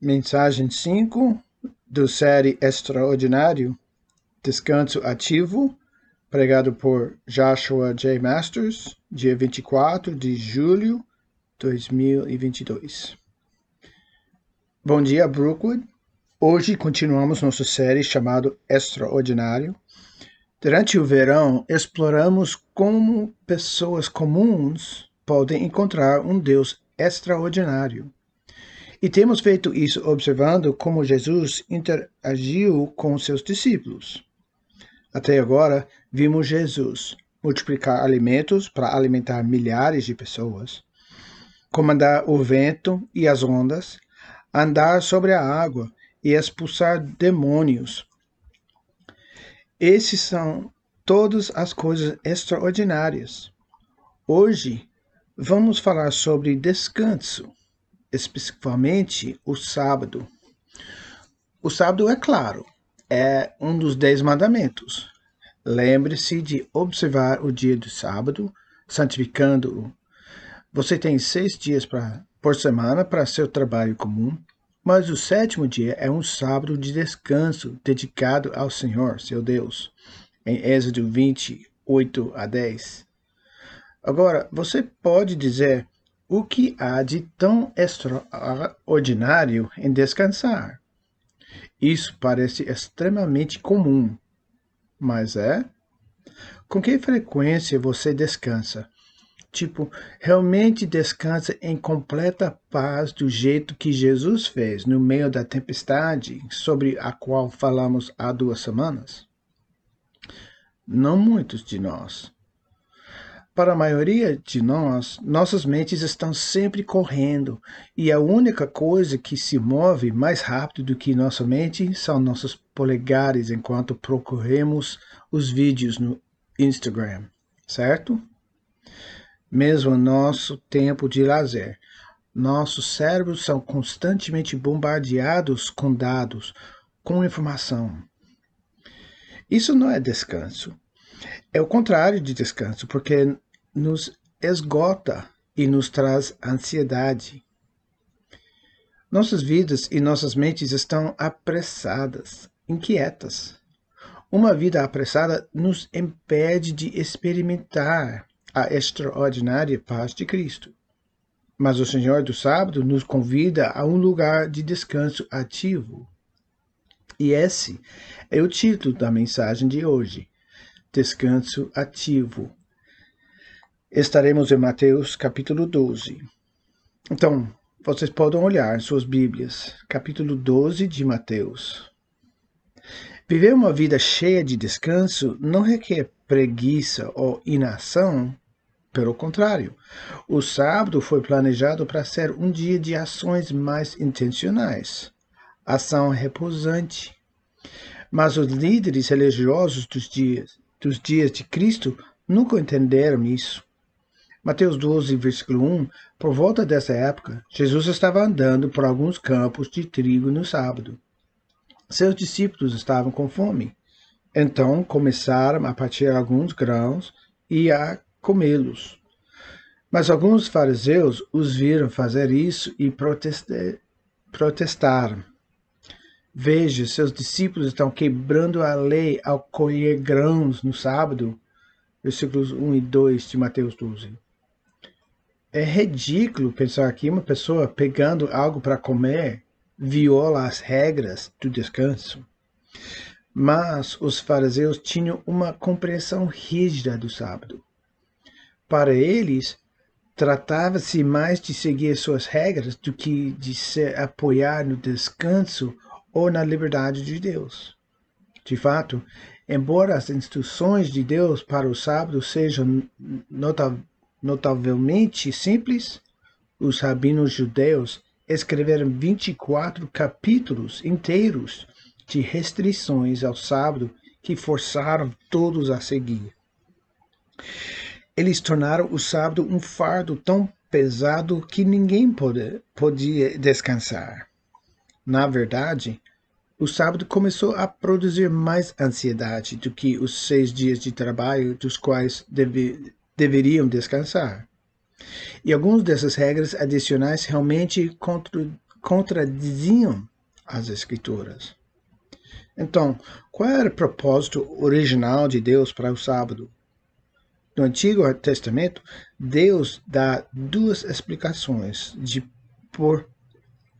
Mensagem 5 do série Extraordinário, Descanso Ativo, pregado por Joshua J. Masters, dia 24 de julho de 2022. Bom dia, Brookwood. Hoje continuamos nossa série chamada Extraordinário. Durante o verão, exploramos como pessoas comuns podem encontrar um Deus extraordinário e temos feito isso observando como Jesus interagiu com seus discípulos. Até agora, vimos Jesus multiplicar alimentos para alimentar milhares de pessoas, comandar o vento e as ondas, andar sobre a água e expulsar demônios. Esses são todas as coisas extraordinárias. Hoje, vamos falar sobre descanso especificamente o sábado. O sábado, é claro, é um dos dez mandamentos. Lembre-se de observar o dia do sábado, santificando-o. Você tem seis dias pra, por semana para seu trabalho comum, mas o sétimo dia é um sábado de descanso dedicado ao Senhor, seu Deus, em Êxodo 28 a 10. Agora, você pode dizer, o que há de tão extraordinário em descansar? Isso parece extremamente comum, mas é? Com que frequência você descansa? Tipo, realmente descansa em completa paz do jeito que Jesus fez no meio da tempestade sobre a qual falamos há duas semanas? Não muitos de nós. Para a maioria de nós, nossas mentes estão sempre correndo, e a única coisa que se move mais rápido do que nossa mente são nossos polegares enquanto procuramos os vídeos no Instagram, certo? Mesmo nosso tempo de lazer, nossos cérebros são constantemente bombardeados com dados, com informação. Isso não é descanso. É o contrário de descanso, porque nos esgota e nos traz ansiedade. Nossas vidas e nossas mentes estão apressadas, inquietas. Uma vida apressada nos impede de experimentar a extraordinária paz de Cristo. Mas o Senhor do Sábado nos convida a um lugar de descanso ativo. E esse é o título da mensagem de hoje: Descanso Ativo estaremos em Mateus capítulo 12. Então, vocês podem olhar suas Bíblias, capítulo 12 de Mateus. Viver uma vida cheia de descanso não requer preguiça ou inação. Pelo contrário, o sábado foi planejado para ser um dia de ações mais intencionais, ação repousante. Mas os líderes religiosos dos dias, dos dias de Cristo nunca entenderam isso. Mateus 12, versículo 1, por volta dessa época, Jesus estava andando por alguns campos de trigo no sábado. Seus discípulos estavam com fome. Então começaram a partir alguns grãos e a comê-los. Mas alguns fariseus os viram fazer isso e protestaram. Veja, seus discípulos estão quebrando a lei ao colher grãos no sábado. Versículos 1 e 2 de Mateus 12. É ridículo pensar que uma pessoa pegando algo para comer viola as regras do descanso. Mas os fariseus tinham uma compreensão rígida do sábado. Para eles, tratava-se mais de seguir suas regras do que de se apoiar no descanso ou na liberdade de Deus. De fato, embora as instruções de Deus para o sábado sejam notavelmente notavelmente simples, os rabinos judeus escreveram 24 capítulos inteiros de restrições ao sábado que forçaram todos a seguir. Eles tornaram o sábado um fardo tão pesado que ninguém pode, podia descansar. Na verdade, o sábado começou a produzir mais ansiedade do que os seis dias de trabalho dos quais deve, deveriam descansar. E algumas dessas regras adicionais realmente contradiziam as Escrituras. Então, qual era o propósito original de Deus para o sábado? No Antigo Testamento, Deus dá duas explicações de por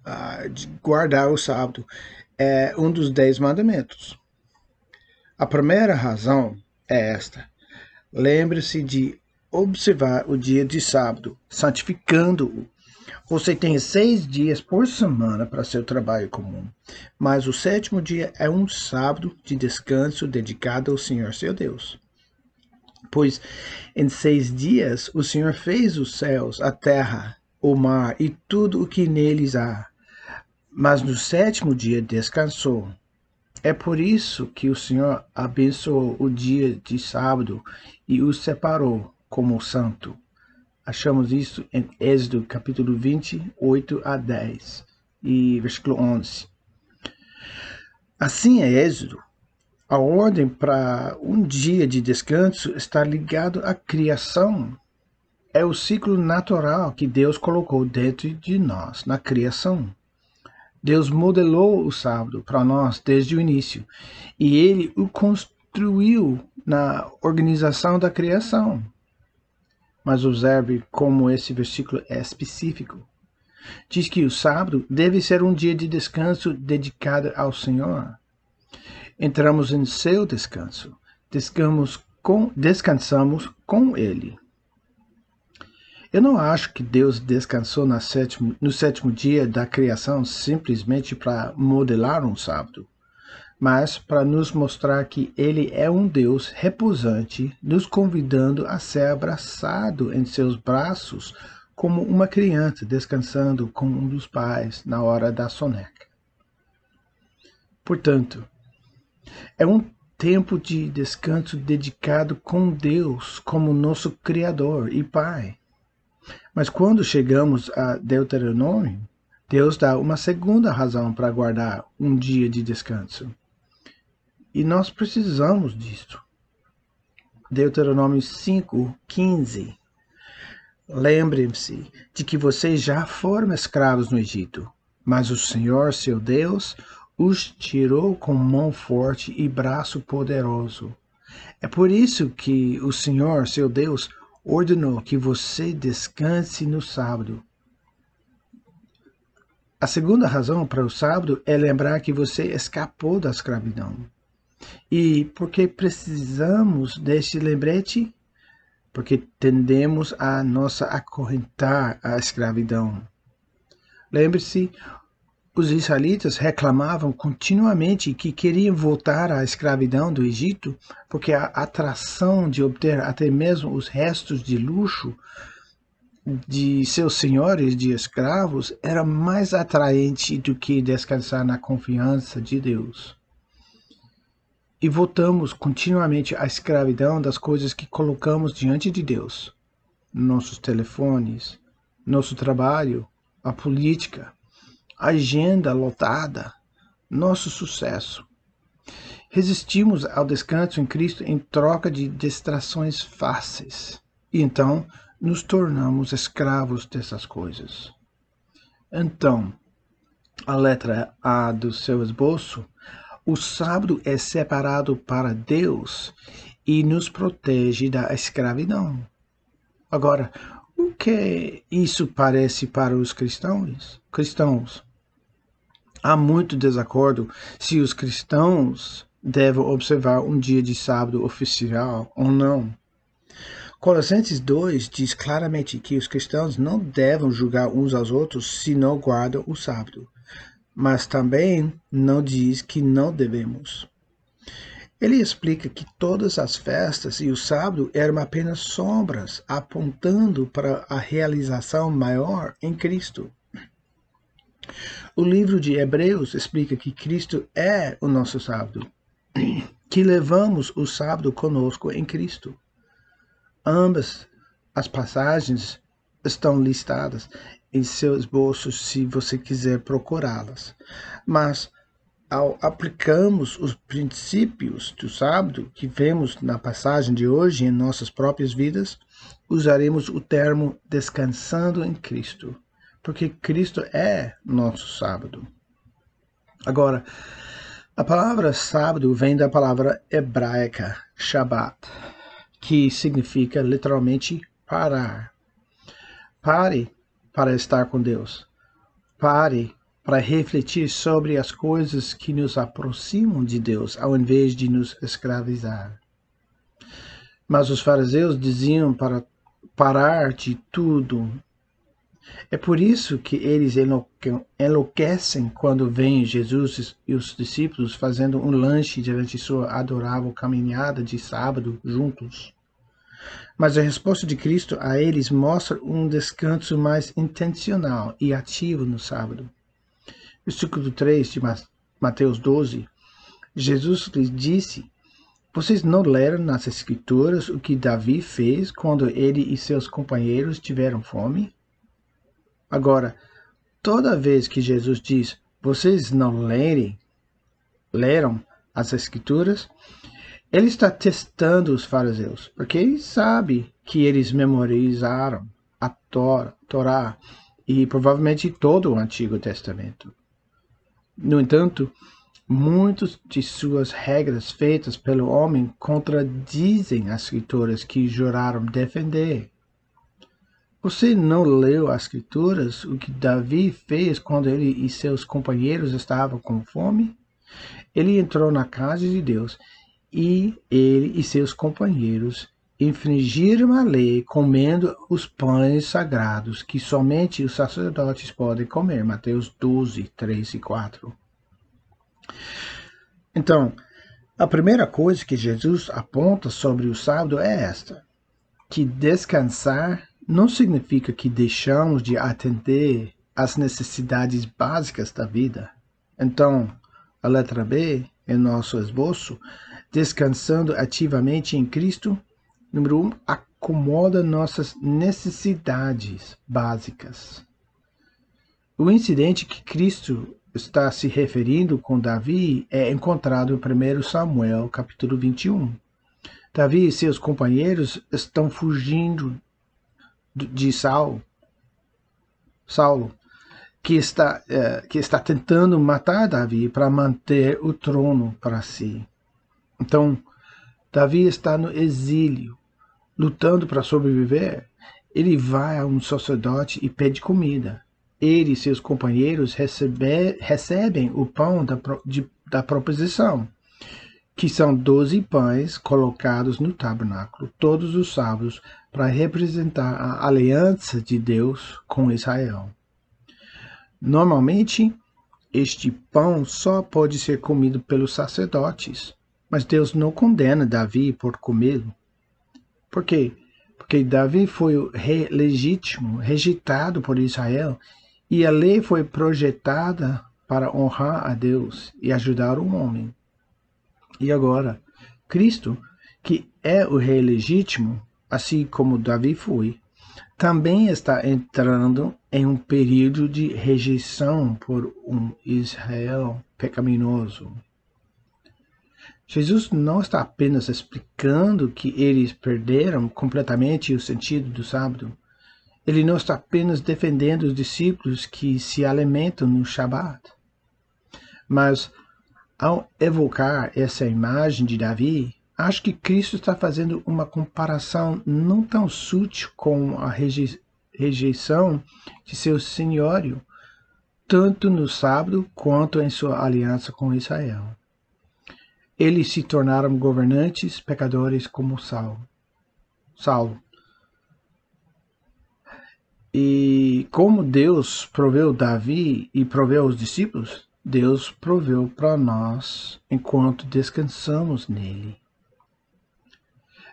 uh, de guardar o sábado. É um dos dez mandamentos. A primeira razão é esta: lembre-se de observar o dia de sábado, santificando-o. Você tem seis dias por semana para seu trabalho comum, mas o sétimo dia é um sábado de descanso dedicado ao Senhor seu Deus. Pois em seis dias o Senhor fez os céus, a terra, o mar e tudo o que neles há, mas no sétimo dia descansou. É por isso que o Senhor abençoou o dia de sábado e o separou como santo. Achamos isso em Êxodo capítulo 28 a 10 e versículo 11. Assim é Êxodo. A ordem para um dia de descanso está ligado à criação. É o ciclo natural que Deus colocou dentro de nós na criação. Deus modelou o sábado para nós desde o início e ele o construiu na organização da criação mas observe como esse versículo é específico. Diz que o sábado deve ser um dia de descanso dedicado ao Senhor. Entramos em seu descanso, descansamos com, descansamos com Ele. Eu não acho que Deus descansou sétimo, no sétimo dia da criação simplesmente para modelar um sábado mas para nos mostrar que ele é um Deus repousante, nos convidando a ser abraçado em seus braços como uma criança descansando com um dos pais na hora da soneca. Portanto, é um tempo de descanso dedicado com Deus como nosso Criador e Pai. Mas quando chegamos a Deuteronômio, Deus dá uma segunda razão para guardar um dia de descanso. E nós precisamos disso. Deuteronômio 5, 15. Lembrem-se de que vocês já foram escravos no Egito, mas o Senhor, seu Deus, os tirou com mão forte e braço poderoso. É por isso que o Senhor, seu Deus, ordenou que você descanse no sábado. A segunda razão para o sábado é lembrar que você escapou da escravidão. E porque precisamos deste lembrete? Porque tendemos a nossa acorrentar à escravidão. Lembre-se, os israelitas reclamavam continuamente que queriam voltar à escravidão do Egito, porque a atração de obter até mesmo os restos de luxo de seus senhores de escravos era mais atraente do que descansar na confiança de Deus e voltamos continuamente à escravidão das coisas que colocamos diante de Deus. Nossos telefones, nosso trabalho, a política, a agenda lotada, nosso sucesso. Resistimos ao descanso em Cristo em troca de distrações fáceis. E então nos tornamos escravos dessas coisas. Então, a letra A do seu esboço o sábado é separado para Deus e nos protege da escravidão. Agora, o que isso parece para os cristãos? Cristãos. Há muito desacordo se os cristãos devem observar um dia de sábado oficial ou não. Colossenses 2 diz claramente que os cristãos não devem julgar uns aos outros se não guardam o sábado mas também não diz que não devemos. Ele explica que todas as festas e o sábado eram apenas sombras, apontando para a realização maior em Cristo. O livro de Hebreus explica que Cristo é o nosso sábado, que levamos o sábado conosco em Cristo. Ambas as passagens estão listadas em seus bolsos se você quiser procurá-las. Mas ao aplicarmos os princípios do sábado que vemos na passagem de hoje em nossas próprias vidas, usaremos o termo descansando em Cristo porque Cristo é nosso sábado. Agora, a palavra sábado vem da palavra hebraica Shabbat, que significa literalmente parar. Pare para estar com Deus. Pare para refletir sobre as coisas que nos aproximam de Deus, ao invés de nos escravizar. Mas os fariseus diziam para parar de tudo. É por isso que eles enlouquecem quando veem Jesus e os discípulos fazendo um lanche durante sua adorável caminhada de sábado juntos. Mas a resposta de Cristo a eles mostra um descanso mais intencional e ativo no sábado. Versículo 3 de Mateus 12. Jesus lhes disse: Vocês não leram nas Escrituras o que Davi fez quando ele e seus companheiros tiveram fome? Agora, toda vez que Jesus diz: Vocês não lerem, leram as Escrituras, ele está testando os fariseus, porque ele sabe que eles memorizaram a Torá e provavelmente todo o Antigo Testamento. No entanto, muitas de suas regras feitas pelo homem contradizem as escrituras que juraram defender. Você não leu as escrituras o que Davi fez quando ele e seus companheiros estavam com fome? Ele entrou na casa de Deus e ele e seus companheiros infringiram a lei comendo os pães sagrados que somente os sacerdotes podem comer. Mateus 12, 3 e 4. Então, a primeira coisa que Jesus aponta sobre o sábado é esta: que descansar não significa que deixamos de atender às necessidades básicas da vida. Então, a letra B, em nosso esboço, descansando ativamente em Cristo, Número um, acomoda nossas necessidades básicas. O incidente que Cristo está se referindo com Davi é encontrado em 1 Samuel, capítulo 21. Davi e seus companheiros estão fugindo de Saul, Saulo, que está, eh, que está tentando matar Davi para manter o trono para si. Então, Davi está no exílio, lutando para sobreviver. Ele vai a um sacerdote e pede comida. Ele e seus companheiros recebe, recebem o pão da, de, da proposição, que são doze pães colocados no tabernáculo todos os sábados para representar a aliança de Deus com Israel. Normalmente, este pão só pode ser comido pelos sacerdotes, mas Deus não condena Davi por comê-lo. Por quê? Porque Davi foi o rei legítimo, rejeitado por Israel, e a lei foi projetada para honrar a Deus e ajudar o homem. E agora, Cristo, que é o rei legítimo, assim como Davi foi, também está entrando em um período de rejeição por um Israel pecaminoso. Jesus não está apenas explicando que eles perderam completamente o sentido do sábado. Ele não está apenas defendendo os discípulos que se alimentam no Shabat. Mas, ao evocar essa imagem de Davi, acho que Cristo está fazendo uma comparação não tão sutil com a rejeição de seu senhorio, tanto no sábado quanto em sua aliança com Israel. Eles se tornaram governantes pecadores como Saulo. Saulo. E como Deus proveu Davi e proveu os discípulos, Deus proveu para nós enquanto descansamos nele.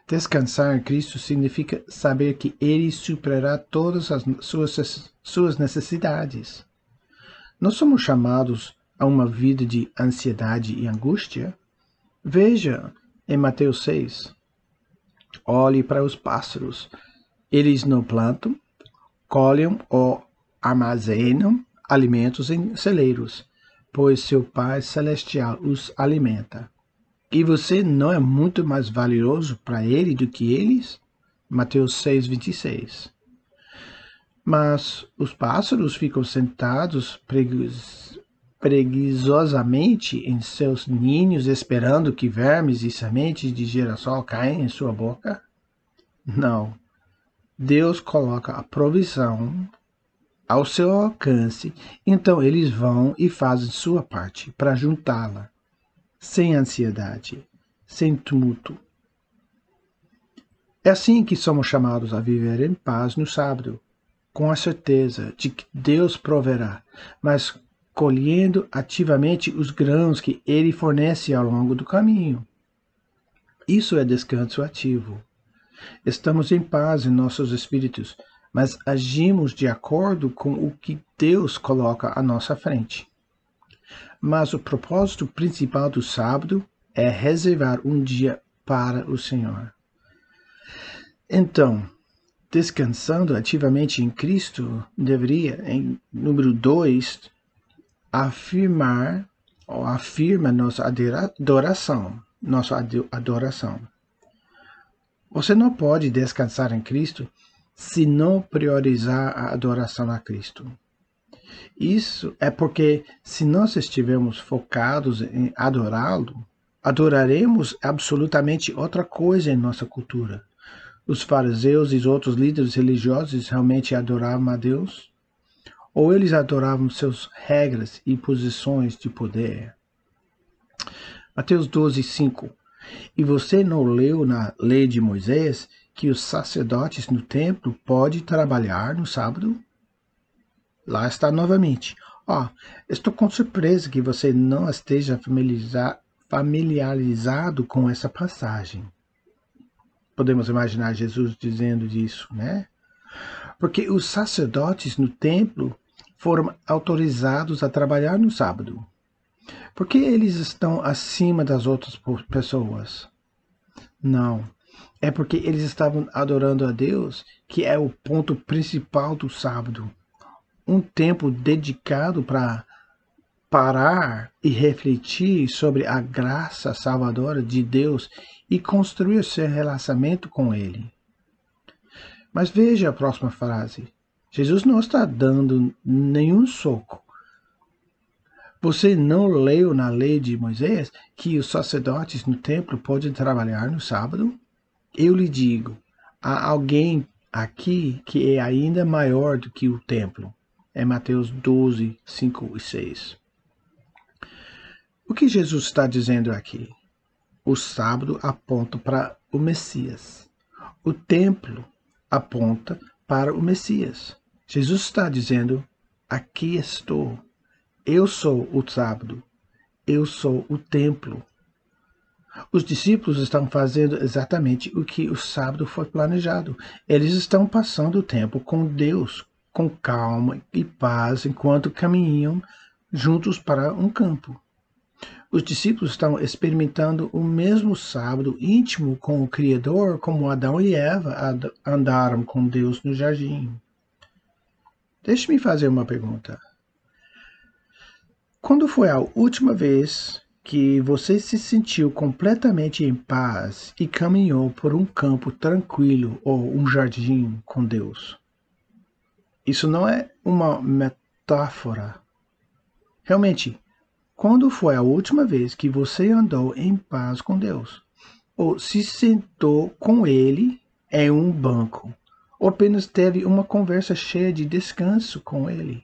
Descansar em Cristo significa saber que Ele superará todas as suas, suas necessidades. Não somos chamados a uma vida de ansiedade e angústia, Veja em Mateus 6. Olhe para os pássaros. Eles não plantam, colhem ou armazenam alimentos em celeiros, pois seu Pai Celestial os alimenta. E você não é muito mais valioso para ele do que eles? Mateus 6, 26. Mas os pássaros ficam sentados preguiçosamente em seus ninhos, esperando que vermes e sementes de girassol caem em sua boca? Não. Deus coloca a provisão ao seu alcance, então eles vão e fazem sua parte para juntá-la, sem ansiedade, sem tumulto. É assim que somos chamados a viver em paz no sábado, com a certeza de que Deus proverá, mas colhendo ativamente os grãos que Ele fornece ao longo do caminho. Isso é descanso ativo. Estamos em paz em nossos espíritos, mas agimos de acordo com o que Deus coloca à nossa frente. Mas o propósito principal do sábado é reservar um dia para o Senhor. Então, descansando ativamente em Cristo, deveria, em número 2, afirmar ou afirma nossa adoração, nossa adoração. Você não pode descansar em Cristo se não priorizar a adoração a Cristo. Isso é porque, se nós estivermos focados em adorá-lo, adoraremos absolutamente outra coisa em nossa cultura. Os fariseus e os outros líderes religiosos realmente adoravam a Deus? Ou eles adoravam seus regras e posições de poder? Mateus 12, 5. E você não leu na lei de Moisés que os sacerdotes no templo podem trabalhar no sábado? Lá está novamente. Ó, oh, estou com surpresa que você não esteja familiarizado com essa passagem. Podemos imaginar Jesus dizendo disso, né? Porque os sacerdotes no templo foram autorizados a trabalhar no sábado. Porque eles estão acima das outras pessoas? Não, é porque eles estavam adorando a Deus, que é o ponto principal do sábado. Um tempo dedicado para parar e refletir sobre a graça salvadora de Deus e construir seu relacionamento com Ele. Mas veja a próxima frase. Jesus não está dando nenhum soco. Você não leu na lei de Moisés que os sacerdotes no templo podem trabalhar no sábado? Eu lhe digo: há alguém aqui que é ainda maior do que o templo. É Mateus 12, 5 e 6. O que Jesus está dizendo aqui? O sábado aponta para o Messias. O templo aponta para o Messias. Jesus está dizendo: Aqui estou. Eu sou o sábado. Eu sou o templo. Os discípulos estão fazendo exatamente o que o sábado foi planejado. Eles estão passando o tempo com Deus, com calma e paz, enquanto caminham juntos para um campo. Os discípulos estão experimentando o mesmo sábado íntimo com o Criador, como Adão e Eva andaram com Deus no jardim. Deixe-me fazer uma pergunta. Quando foi a última vez que você se sentiu completamente em paz e caminhou por um campo tranquilo ou um jardim com Deus. Isso não é uma metáfora. Realmente, quando foi a última vez que você andou em paz com Deus? Ou se sentou com Ele em um banco? Ou apenas teve uma conversa cheia de descanso com Ele?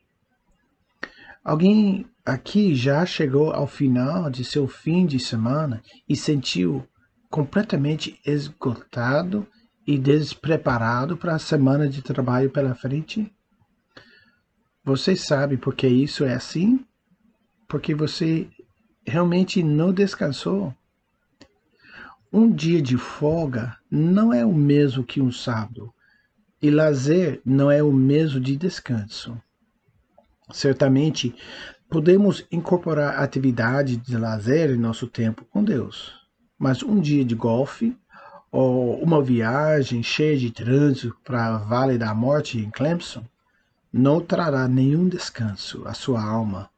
Alguém aqui já chegou ao final de seu fim de semana e sentiu completamente esgotado e despreparado para a semana de trabalho pela frente? Você sabe por que isso é assim? Porque você realmente não descansou. Um dia de folga não é o mesmo que um sábado, e lazer não é o mesmo de descanso. Certamente, podemos incorporar atividade de lazer em nosso tempo com Deus, mas um dia de golfe ou uma viagem cheia de trânsito para Vale da Morte em Clemson não trará nenhum descanso à sua alma,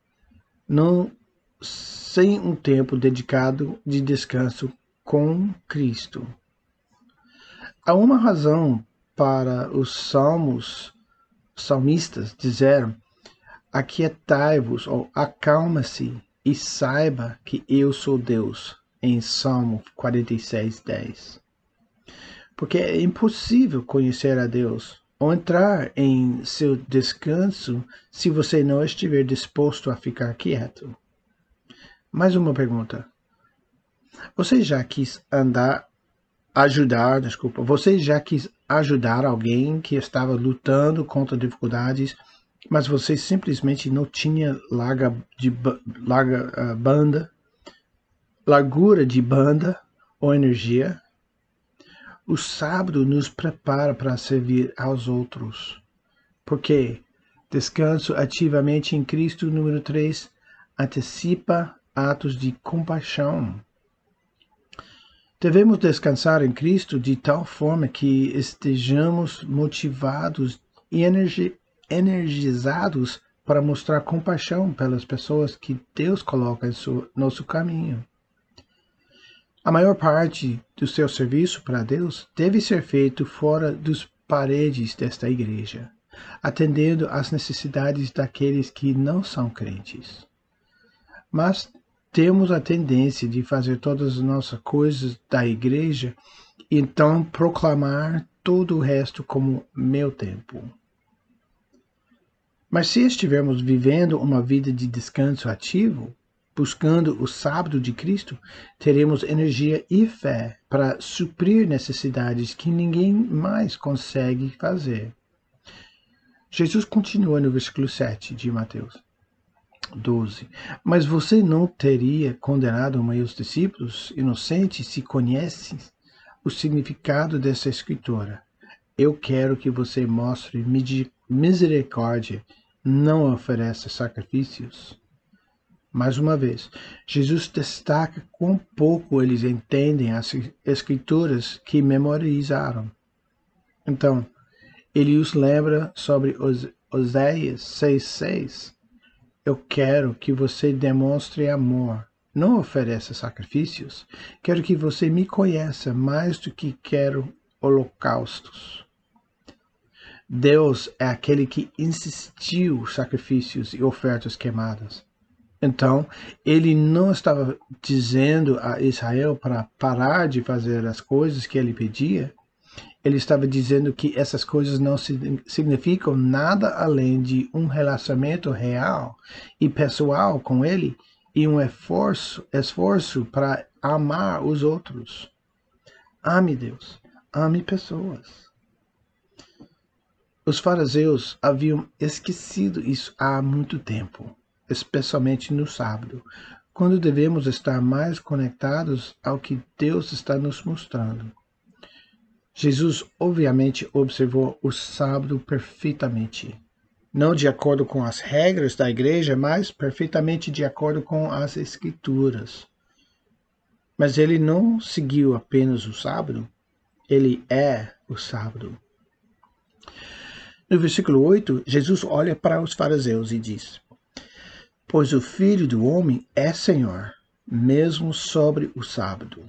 não sem um tempo dedicado de descanso com Cristo. Há uma razão para os salmos salmistas disseram: Aquietai-vos ou acalma-se e saiba que eu sou Deus, em Salmo 46, 10. Porque é impossível conhecer a Deus ou entrar em seu descanso se você não estiver disposto a ficar quieto. Mais uma pergunta. Você já quis andar, ajudar, desculpa, você já quis ajudar alguém que estava lutando contra dificuldades, mas você simplesmente não tinha larga, de, larga uh, banda, largura de banda ou energia? O sábado nos prepara para servir aos outros. Porque descanso ativamente em Cristo, número 3, antecipa atos de compaixão. Devemos descansar em Cristo de tal forma que estejamos motivados e energi energizados para mostrar compaixão pelas pessoas que Deus coloca em seu, nosso caminho. A maior parte do seu serviço para Deus deve ser feito fora dos paredes desta igreja, atendendo às necessidades daqueles que não são crentes. Mas temos a tendência de fazer todas as nossas coisas da igreja então proclamar todo o resto como meu tempo. Mas se estivermos vivendo uma vida de descanso ativo, buscando o sábado de Cristo, teremos energia e fé para suprir necessidades que ninguém mais consegue fazer. Jesus continua no versículo 7 de Mateus. 12. Mas você não teria condenado meus discípulos inocentes se conhecem o significado dessa escritura. Eu quero que você mostre misericórdia, não ofereça sacrifícios. Mais uma vez, Jesus destaca quão pouco eles entendem as escrituras que memorizaram. Então, ele os lembra sobre Oséias 6,6 eu quero que você demonstre amor. Não ofereça sacrifícios. Quero que você me conheça mais do que quero holocaustos. Deus é aquele que insistiu sacrifícios e ofertas queimadas. Então, ele não estava dizendo a Israel para parar de fazer as coisas que ele pedia, ele estava dizendo que essas coisas não significam nada além de um relacionamento real e pessoal com ele e um esforço, esforço para amar os outros. Ame Deus, ame pessoas. Os fariseus haviam esquecido isso há muito tempo, especialmente no sábado, quando devemos estar mais conectados ao que Deus está nos mostrando. Jesus obviamente observou o sábado perfeitamente. Não de acordo com as regras da igreja, mas perfeitamente de acordo com as escrituras. Mas ele não seguiu apenas o sábado, ele é o sábado. No versículo 8, Jesus olha para os fariseus e diz: Pois o filho do homem é Senhor, mesmo sobre o sábado.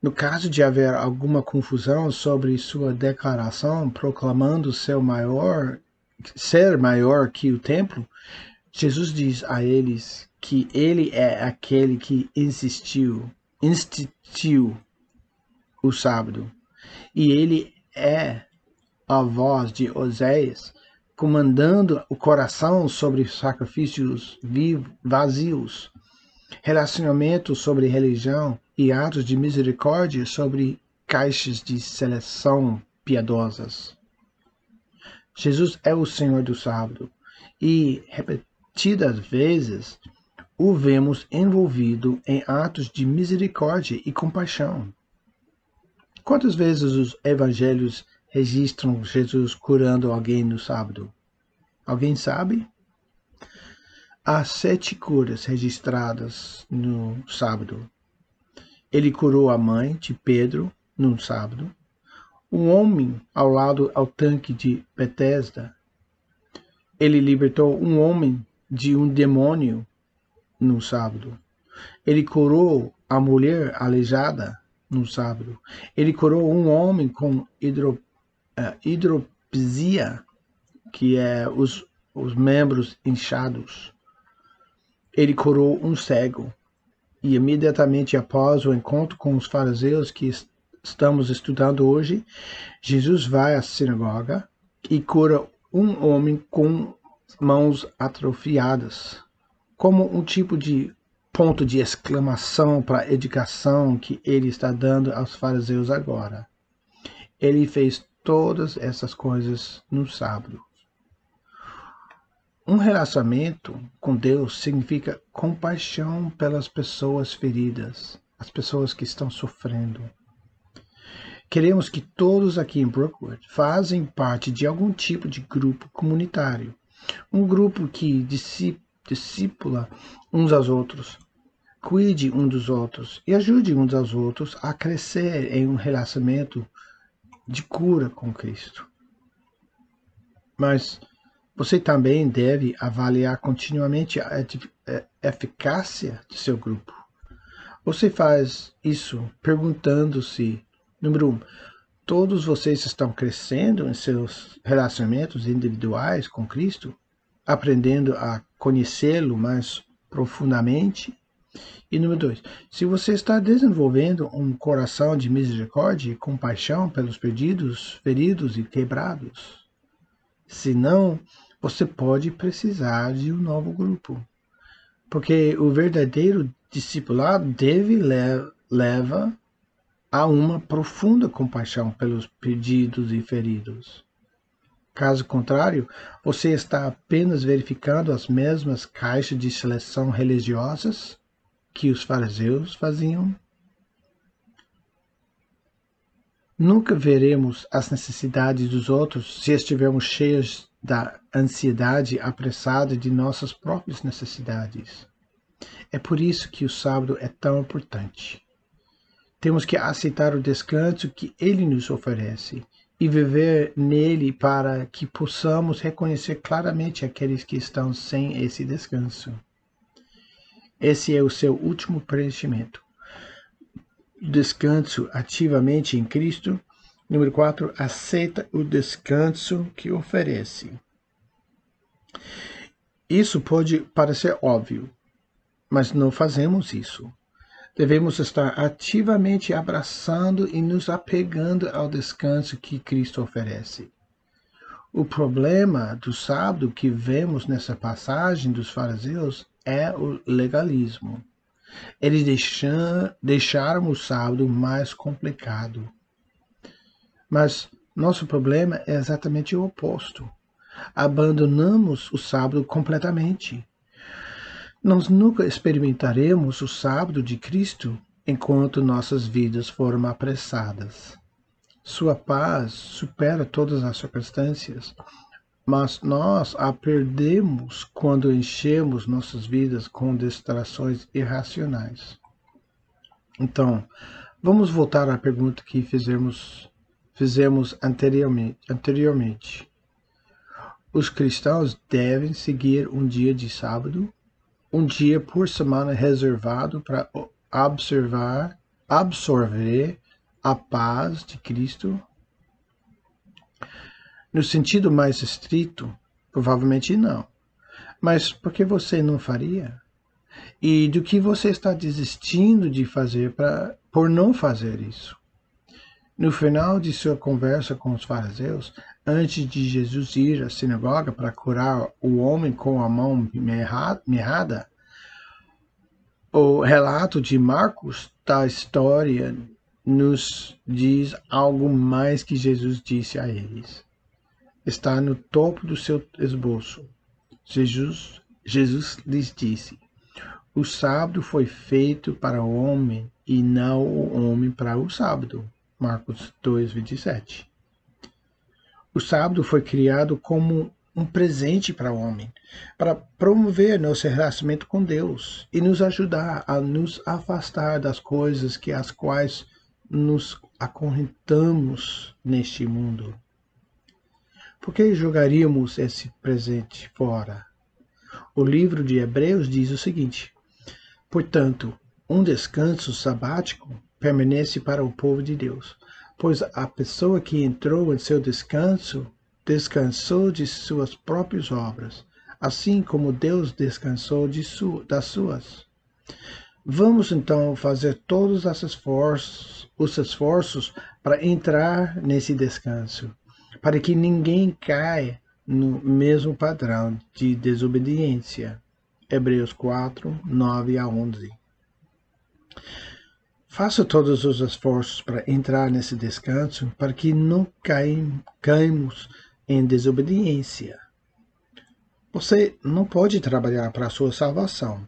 No caso de haver alguma confusão sobre sua declaração proclamando seu maior, ser maior que o templo, Jesus diz a eles que ele é aquele que insistiu, instituiu o sábado. E ele é a voz de Oséias, comandando o coração sobre sacrifícios vazios, relacionamento sobre religião e atos de misericórdia sobre caixas de seleção piedosas. Jesus é o Senhor do sábado e, repetidas vezes, o vemos envolvido em atos de misericórdia e compaixão. Quantas vezes os evangelhos registram Jesus curando alguém no sábado? Alguém sabe? Há sete curas registradas no sábado. Ele curou a mãe de Pedro num sábado, um homem ao lado ao tanque de Betesda. Ele libertou um homem de um demônio no sábado. Ele curou a mulher aleijada no sábado. Ele curou um homem com hidro, uh, hidropisia que é os, os membros inchados. Ele curou um cego. E imediatamente após o encontro com os fariseus que estamos estudando hoje, Jesus vai à sinagoga e cura um homem com mãos atrofiadas, como um tipo de ponto de exclamação para a educação que ele está dando aos fariseus agora. Ele fez todas essas coisas no sábado. Um relacionamento com Deus significa compaixão pelas pessoas feridas, as pessoas que estão sofrendo. Queremos que todos aqui em Brookwood fazem parte de algum tipo de grupo comunitário, um grupo que discipula uns aos outros, cuide um dos outros e ajude uns aos outros a crescer em um relacionamento de cura com Cristo. Mas você também deve avaliar continuamente a eficácia de seu grupo. Você faz isso perguntando-se Número um, todos vocês estão crescendo em seus relacionamentos individuais com Cristo, aprendendo a conhecê-lo mais profundamente. E número dois, se você está desenvolvendo um coração de misericórdia e compaixão pelos perdidos, feridos e quebrados. Se não, você pode precisar de um novo grupo. Porque o verdadeiro discipulado deve le leva há uma profunda compaixão pelos perdidos e feridos. Caso contrário, você está apenas verificando as mesmas caixas de seleção religiosas que os fariseus faziam. Nunca veremos as necessidades dos outros se estivermos cheios da ansiedade apressada de nossas próprias necessidades. É por isso que o sábado é tão importante. Temos que aceitar o descanso que Ele nos oferece e viver nele para que possamos reconhecer claramente aqueles que estão sem esse descanso. Esse é o seu último preenchimento. Descanso ativamente em Cristo. Número 4, aceita o descanso que oferece. Isso pode parecer óbvio, mas não fazemos isso. Devemos estar ativamente abraçando e nos apegando ao descanso que Cristo oferece. O problema do sábado que vemos nessa passagem dos fariseus é o legalismo. Eles deixam, deixaram o sábado mais complicado. Mas nosso problema é exatamente o oposto. Abandonamos o sábado completamente. Nós nunca experimentaremos o sábado de Cristo enquanto nossas vidas foram apressadas. Sua paz supera todas as circunstâncias, mas nós a perdemos quando enchemos nossas vidas com distrações irracionais. Então, vamos voltar à pergunta que fizemos, fizemos anteriormente. Os cristãos devem seguir um dia de sábado um dia por semana reservado para observar, absorver a paz de Cristo? No sentido mais estrito, provavelmente não. Mas por que você não faria? E do que você está desistindo de fazer pra, por não fazer isso? No final de sua conversa com os fariseus, antes de Jesus ir à sinagoga para curar o homem com a mão mirrada, o relato de Marcos da história nos diz algo mais que Jesus disse a eles. Está no topo do seu esboço. Jesus, Jesus lhes disse: O sábado foi feito para o homem e não o homem para o sábado. Marcos 2, 27. O sábado foi criado como um presente para o homem, para promover nosso relacionamento com Deus e nos ajudar a nos afastar das coisas que as quais nos acorrentamos neste mundo. Por que jogaríamos esse presente fora? O livro de Hebreus diz o seguinte: Portanto, um descanso sabático permanece para o povo de Deus, pois a pessoa que entrou em seu descanso descansou de suas próprias obras, assim como Deus descansou de su das suas. Vamos então fazer todos os esforços, os esforços para entrar nesse descanso, para que ninguém caia no mesmo padrão de desobediência. Hebreus 4, 9 a 11. Faça todos os esforços para entrar nesse descanso, para que não caímos em desobediência. Você não pode trabalhar para a sua salvação,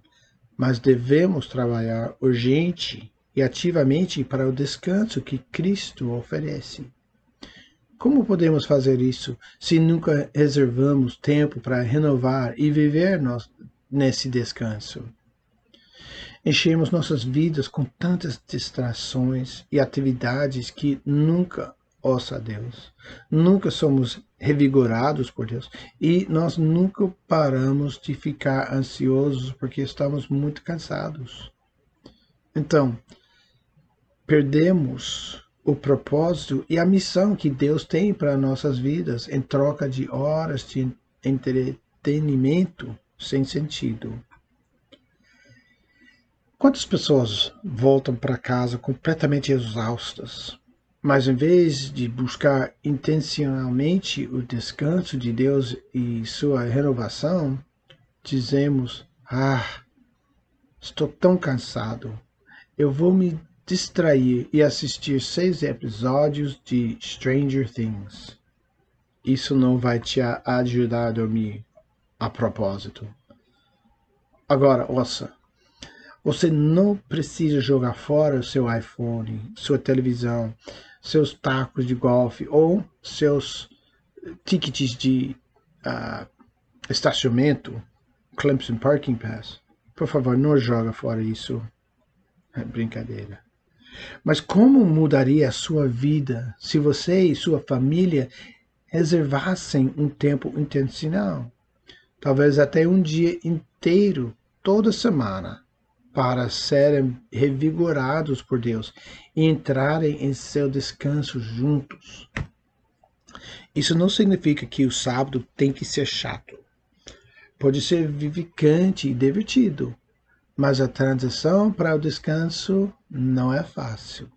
mas devemos trabalhar urgente e ativamente para o descanso que Cristo oferece. Como podemos fazer isso se nunca reservamos tempo para renovar e viver nesse descanso? Enchemos nossas vidas com tantas distrações e atividades que nunca ouça a Deus. Nunca somos revigorados por Deus e nós nunca paramos de ficar ansiosos porque estamos muito cansados. Então, perdemos o propósito e a missão que Deus tem para nossas vidas em troca de horas de entretenimento sem sentido. Quantas pessoas voltam para casa completamente exaustas, mas em vez de buscar intencionalmente o descanso de Deus e sua renovação, dizemos: Ah, estou tão cansado, eu vou me distrair e assistir seis episódios de Stranger Things. Isso não vai te ajudar a dormir a propósito. Agora, ouça. Você não precisa jogar fora o seu iPhone, sua televisão, seus tacos de golfe ou seus tickets de uh, estacionamento, Clemson Parking Pass. Por favor, não joga fora isso. É brincadeira. Mas como mudaria a sua vida se você e sua família reservassem um tempo intencional? Talvez até um dia inteiro, toda semana, para serem revigorados por Deus e entrarem em seu descanso juntos. Isso não significa que o sábado tem que ser chato. Pode ser vivificante e divertido, mas a transição para o descanso não é fácil.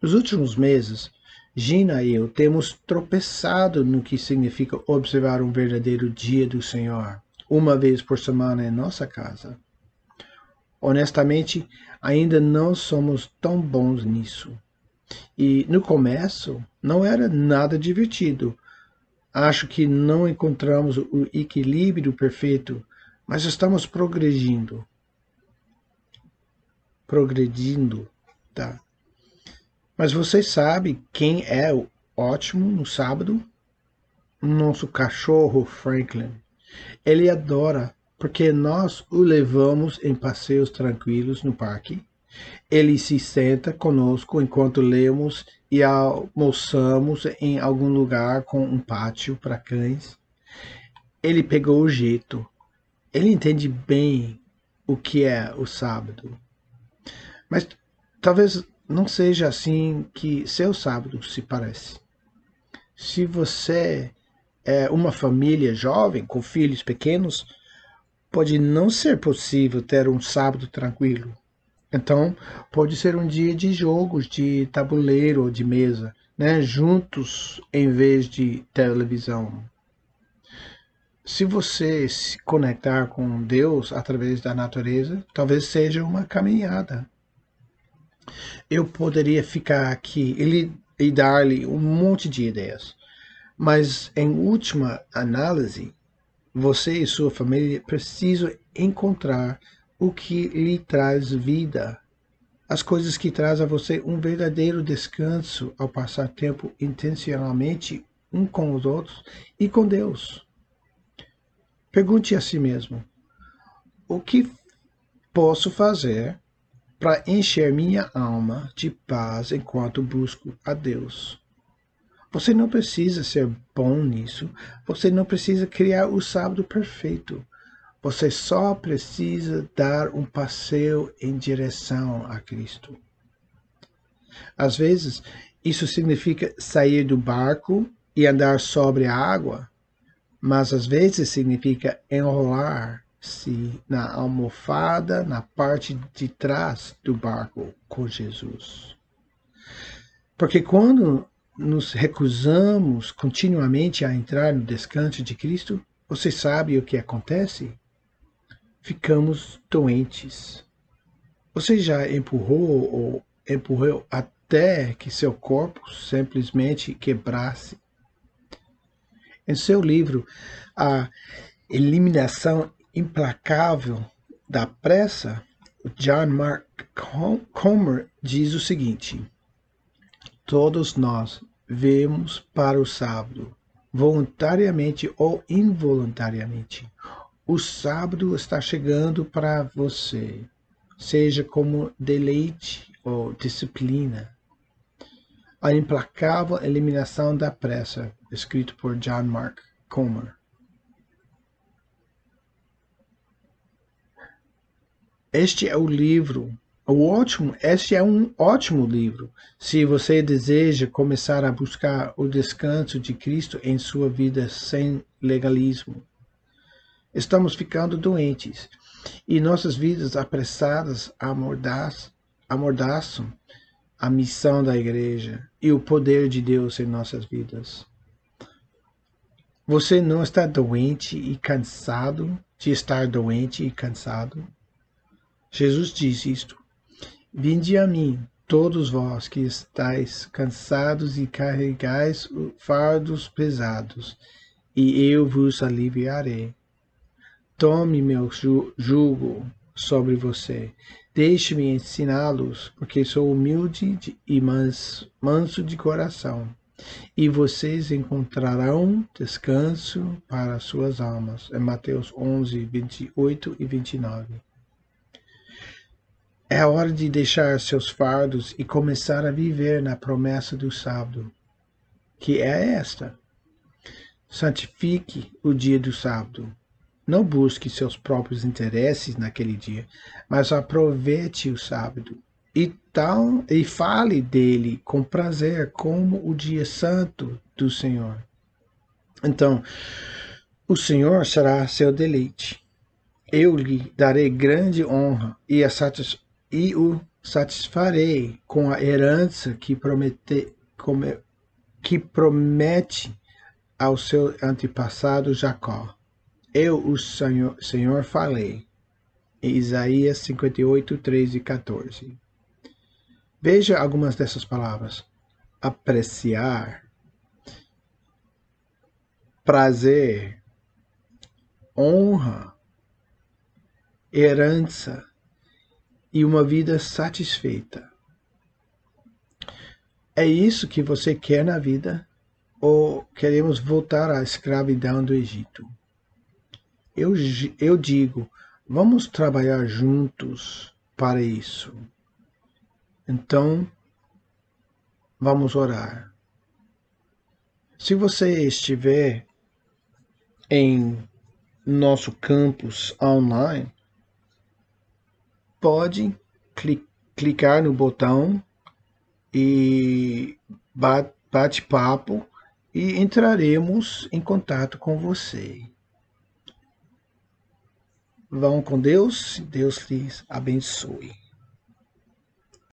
Nos últimos meses, Gina e eu temos tropeçado no que significa observar um verdadeiro dia do Senhor, uma vez por semana em nossa casa. Honestamente, ainda não somos tão bons nisso. E no começo não era nada divertido. Acho que não encontramos o equilíbrio perfeito, mas estamos progredindo. Progredindo, tá? Mas você sabe quem é o ótimo no sábado? Nosso cachorro Franklin. Ele adora porque nós o levamos em passeios tranquilos no parque. Ele se senta conosco enquanto lemos e almoçamos em algum lugar com um pátio para cães. Ele pegou o jeito. Ele entende bem o que é o sábado. Mas talvez não seja assim que seu sábado se parece. Se você é uma família jovem com filhos pequenos, pode não ser possível ter um sábado tranquilo. Então, pode ser um dia de jogos de tabuleiro ou de mesa, né, juntos em vez de televisão. Se você se conectar com Deus através da natureza, talvez seja uma caminhada. Eu poderia ficar aqui e dar-lhe um monte de ideias, mas em última análise, você e sua família precisam encontrar o que lhe traz vida. As coisas que trazem a você um verdadeiro descanso ao passar tempo intencionalmente um com os outros e com Deus. Pergunte a si mesmo: o que posso fazer para encher minha alma de paz enquanto busco a Deus? Você não precisa ser bom nisso. Você não precisa criar o sábado perfeito. Você só precisa dar um passeio em direção a Cristo. Às vezes, isso significa sair do barco e andar sobre a água, mas às vezes significa enrolar-se na almofada na parte de trás do barco com Jesus. Porque quando nos recusamos continuamente a entrar no descanso de Cristo, você sabe o que acontece? Ficamos doentes. Você já empurrou ou empurrou até que seu corpo simplesmente quebrasse? Em seu livro, A Eliminação Implacável da Pressa, John Mark Comer diz o seguinte: Todos nós vemos para o sábado, voluntariamente ou involuntariamente. O sábado está chegando para você, seja como deleite ou disciplina. A implacável eliminação da pressa, escrito por John Mark Comer. Este é o livro o ótimo, este é um ótimo livro se você deseja começar a buscar o descanso de Cristo em sua vida sem legalismo. Estamos ficando doentes e nossas vidas apressadas amordaçam a missão da igreja e o poder de Deus em nossas vidas. Você não está doente e cansado de estar doente e cansado? Jesus diz isto. Vinde a mim, todos vós que estáis cansados e carregais fardos pesados, e eu vos aliviarei. Tome meu jugo sobre você. Deixe-me ensiná-los, porque sou humilde e manso de coração, e vocês encontrarão descanso para suas almas. É Mateus 11, 28 e 29. É hora de deixar seus fardos e começar a viver na promessa do sábado, que é esta: santifique o dia do sábado. Não busque seus próprios interesses naquele dia, mas aproveite o sábado e tal e fale dele com prazer como o dia santo do Senhor. Então, o Senhor será seu deleite. Eu lhe darei grande honra e a e o satisfarei com a herança que promete, que promete ao seu antepassado Jacó. Eu, o Senhor, Senhor falei. Isaías 58, 13 e 14. Veja algumas dessas palavras. Apreciar, prazer, honra, herança, e uma vida satisfeita. É isso que você quer na vida? Ou queremos voltar à escravidão do Egito? Eu, eu digo, vamos trabalhar juntos para isso. Então, vamos orar. Se você estiver em nosso campus online, pode clicar no botão e bate-papo e entraremos em contato com você. Vão com Deus, Deus lhes abençoe.